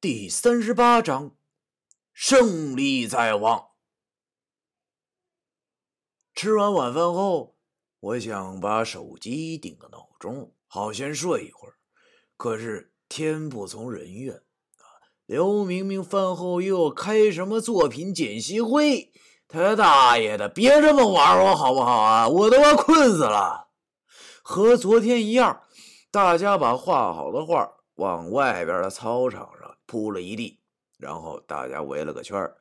第三十八章，胜利在望。吃完晚饭后，我想把手机定个闹钟，好先睡一会儿。可是天不从人愿啊！刘明明饭后又开什么作品解析会？他大爷的，别这么玩我好不好啊？我都要困死了。和昨天一样，大家把画好的画往外边的操场铺了一地，然后大家围了个圈儿，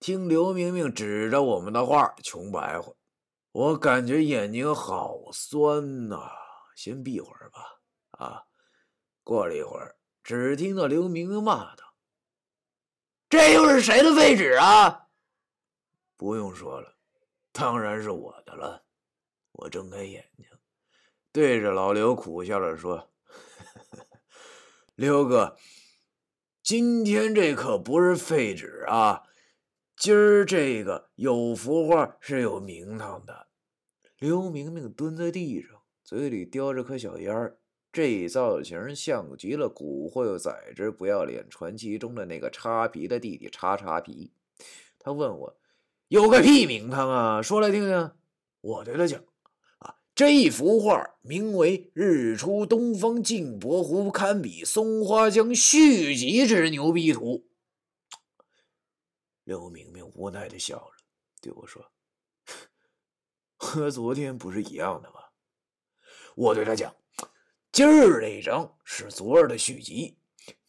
听刘明明指着我们的画穷白话。我感觉眼睛好酸呐，先闭会儿吧。啊，过了一会儿，只听到刘明明骂道：“这又是谁的废纸啊？”不用说了，当然是我的了。我睁开眼睛，对着老刘苦笑着说：“ 刘哥，今天这可不是废纸啊，今儿这个有幅画是有名堂的。”刘明明蹲在地上，嘴里叼着颗小烟儿，这造型像极了《古惑仔之不要脸传奇》中的那个叉皮的弟弟叉叉皮。他问我。有个屁名堂啊！说来听听。我对他讲：“，这一幅画名为《日出东方镜泊湖》，堪比松花江续集之牛逼图。”刘明明无奈的笑了，对我说：“和昨天不是一样的吗？”我对他讲：“今儿这张是昨儿的续集。”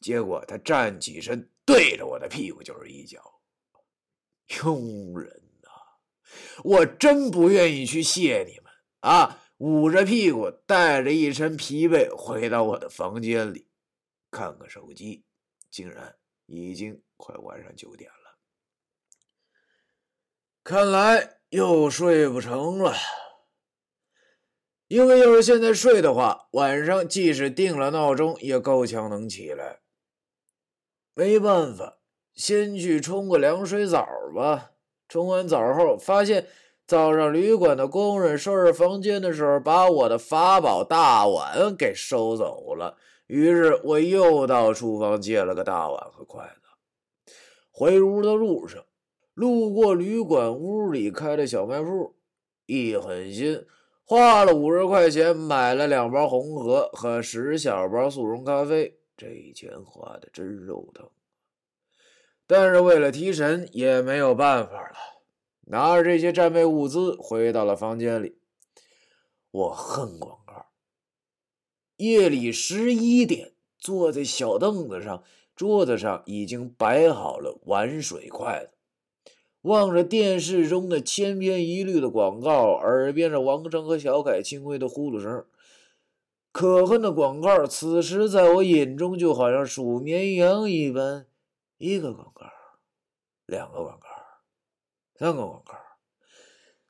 结果他站起身，对着我的屁股就是一脚。庸人呐！我真不愿意去谢你们啊！捂着屁股，带着一身疲惫，回到我的房间里，看看手机，竟然已经快晚上九点了。看来又睡不成了，因为要是现在睡的话，晚上即使定了闹钟，也够呛能起来。没办法。先去冲个凉水澡吧。冲完澡后，发现早上旅馆的工人收拾房间的时候，把我的法宝大碗给收走了。于是我又到厨房借了个大碗和筷子。回屋的路上，路过旅馆屋里开的小卖部，一狠心花了五十块钱买了两包红河和十小包速溶咖啡。这钱花的真肉疼。但是为了提神，也没有办法了。拿着这些战备物资，回到了房间里。我恨广告。夜里十一点，坐在小凳子上，桌子上已经摆好了碗、水、筷子，望着电视中的千篇一律的广告，耳边是王成和小凯轻微的呼噜声。可恨的广告，此时在我眼中就好像数绵羊一般。一个广告，两个广告，三个广告。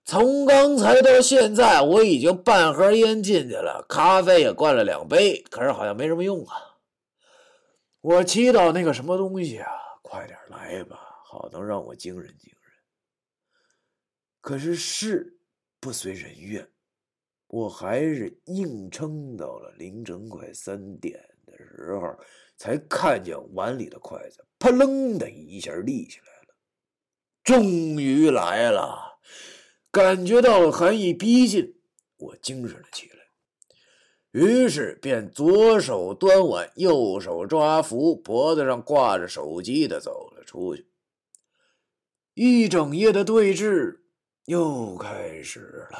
从刚才到现在，我已经半盒烟进去了，咖啡也灌了两杯，可是好像没什么用啊。我祈祷那个什么东西啊，快点来吧，好能让我精神精神。可是事不随人愿，我还是硬撑到了凌晨快三点的时候。才看见碗里的筷子，扑棱的一下立起来。终于来了，感觉到了寒意逼近，我精神了起来。于是便左手端碗，右手抓扶，脖子上挂着手机的走了出去。一整夜的对峙又开始了。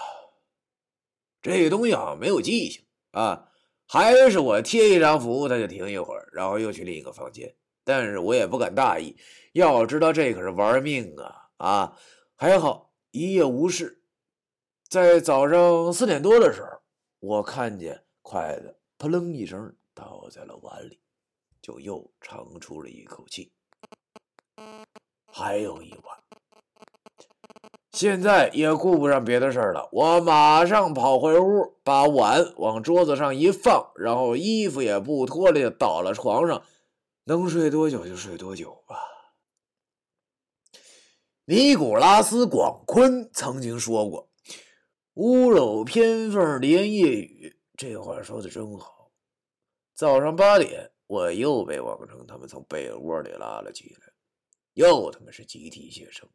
这东西好像没有记性啊。还是我贴一张符，他就停一会儿，然后又去另一个房间。但是我也不敢大意，要知道这可是玩命啊！啊，还好一夜无事。在早上四点多的时候，我看见筷子扑棱一声倒在了碗里，就又长出了一口气。还有一碗。现在也顾不上别的事了，我马上跑回屋，把碗往桌子上一放，然后衣服也不脱了，倒了床上，能睡多久就睡多久吧。尼古拉斯·广坤曾经说过：“屋漏偏逢连夜雨。”这话说的真好。早上八点，我又被王成他们从被窝里拉了起来，又他妈是集体写生。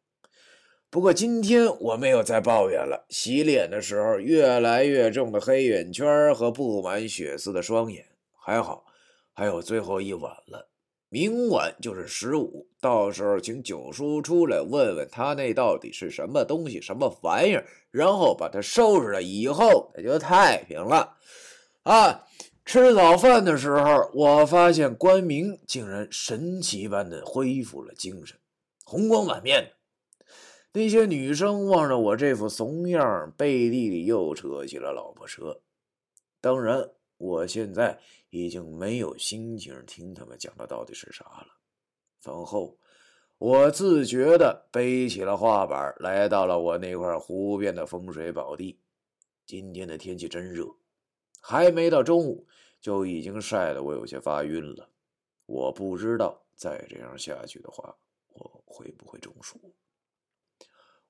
不过今天我没有再抱怨了。洗脸的时候，越来越重的黑眼圈和布满血丝的双眼，还好，还有最后一晚了。明晚就是十五，到时候请九叔出来问问他那到底是什么东西、什么玩意儿，然后把他收拾了以后，那就太平了。啊，吃早饭的时候，我发现关明竟然神奇般的恢复了精神，红光满面。那些女生望着我这副怂样，背地里又扯起了老婆车。当然，我现在已经没有心情听他们讲的到底是啥了。饭后，我自觉地背起了画板，来到了我那块湖边的风水宝地。今天的天气真热，还没到中午，就已经晒得我有些发晕了。我不知道再这样下去的话，我会不会中暑。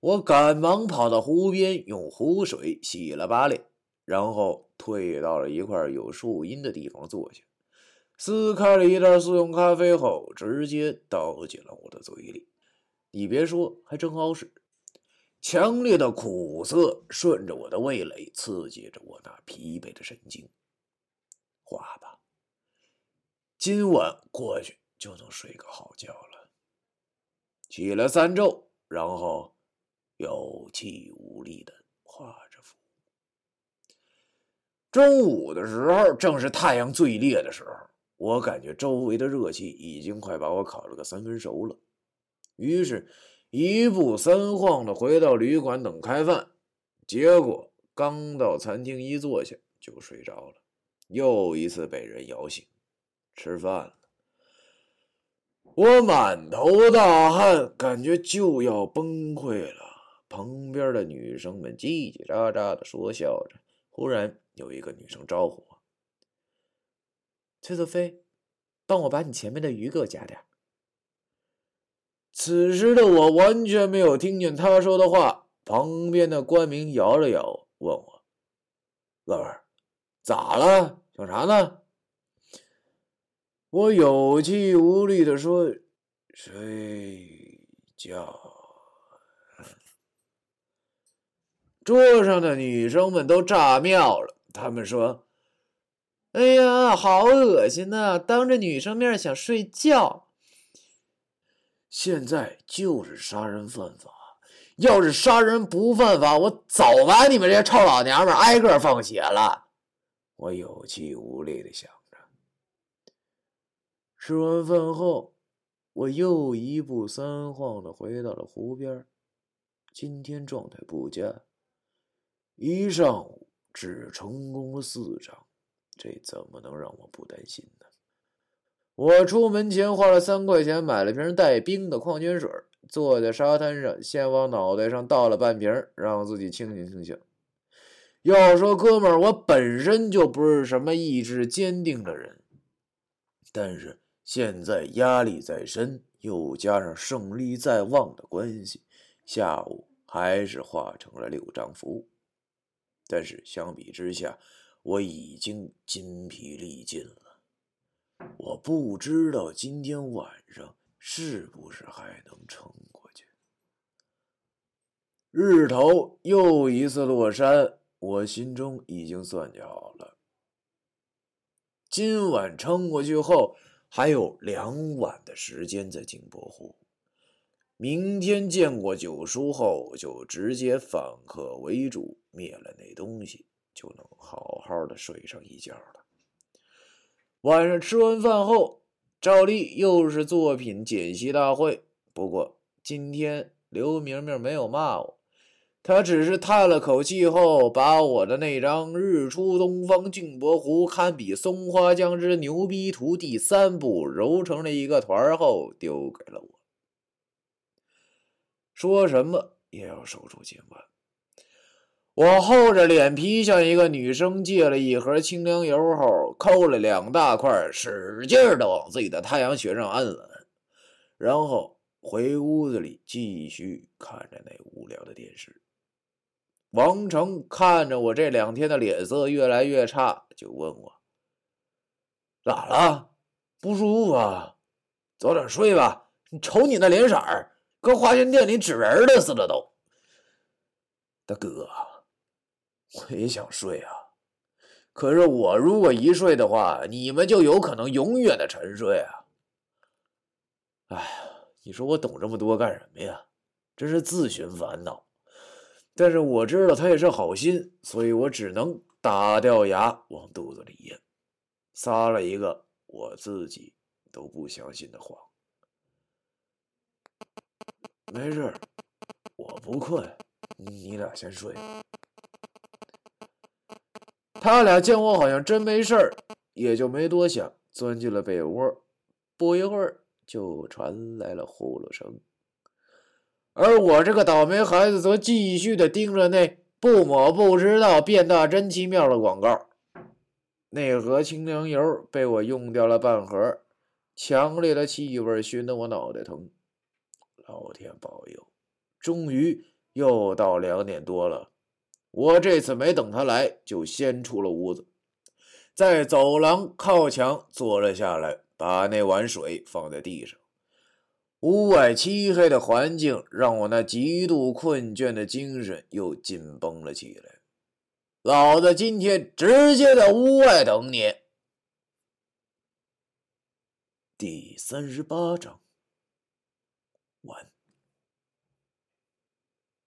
我赶忙跑到湖边，用湖水洗了把脸，然后退到了一块有树荫的地方坐下，撕开了一袋速溶咖啡后，直接倒进了我的嘴里。你别说，还真好使。强烈的苦涩顺着我的味蕾，刺激着我那疲惫的神经。画吧，今晚过去就能睡个好觉了。起了三咒，然后。有气无力的画着。中午的时候，正是太阳最烈的时候，我感觉周围的热气已经快把我烤了个三分熟了。于是，一步三晃的回到旅馆等开饭。结果刚到餐厅一坐下就睡着了，又一次被人摇醒。吃饭了，我满头大汗，感觉就要崩溃了。旁边的女生们叽叽喳喳的说笑着，忽然有一个女生招呼我：“崔泽飞，帮我把你前面的鱼给我夹点。”此时的我完全没有听见他说的话。旁边的关明摇了摇，问我：“哥们，咋了？想啥呢？”我有气无力的说：“睡觉。”桌上的女生们都炸庙了，他们说：“哎呀，好恶心呐！当着女生面想睡觉，现在就是杀人犯法。要是杀人不犯法，我早把你们这些臭老娘们挨个放血了。”我有气无力的想着。吃完饭后，我又一步三晃的回到了湖边。今天状态不佳。一上午只成功了四张，这怎么能让我不担心呢？我出门前花了三块钱买了瓶带冰的矿泉水，坐在沙滩上，先往脑袋上倒了半瓶，让自己清醒清醒。要说哥们儿，我本身就不是什么意志坚定的人，但是现在压力在身，又加上胜利在望的关系，下午还是画成了六张符。但是相比之下，我已经筋疲力尽了。我不知道今天晚上是不是还能撑过去。日头又一次落山，我心中已经算计好了。今晚撑过去后，还有两晚的时间在镜泊湖。明天见过九叔后，就直接反客为主，灭了那东西，就能好好的睡上一觉了。晚上吃完饭后，照例又是作品解析大会。不过今天刘明明没有骂我，他只是叹了口气后，把我的那张《日出东方镜泊湖堪比松花江之牛逼图》第三部揉成了一个团后，丢给了我。说什么也要守住今晚。我厚着脸皮向一个女生借了一盒清凉油后，抠了两大块，使劲的往自己的太阳穴上按了按，然后回屋子里继续看着那无聊的电视。王成看着我这两天的脸色越来越差，就问我：“咋了？不舒服啊？早点睡吧。你瞅你那脸色儿，跟花钱店里纸人的似的都。大哥，我也想睡啊。可是我如果一睡的话，你们就有可能永远的沉睡啊！哎呀，你说我懂这么多干什么呀？真是自寻烦恼。但是我知道他也是好心，所以我只能打掉牙往肚子里咽，撒了一个我自己都不相信的谎。没事，我不困，你俩先睡。他俩见我好像真没事儿，也就没多想，钻进了被窝。不一会儿，就传来了呼噜声，而我这个倒霉孩子则继续的盯着那不抹不知道变大真奇妙的广告。那盒清凉油被我用掉了半盒，强烈的气味熏得我脑袋疼。老天保佑，终于又到两点多了。我这次没等他来，就先出了屋子，在走廊靠墙坐了下来，把那碗水放在地上。屋外漆黑的环境让我那极度困倦的精神又紧绷了起来。老子今天直接在屋外等你。第三十八章完。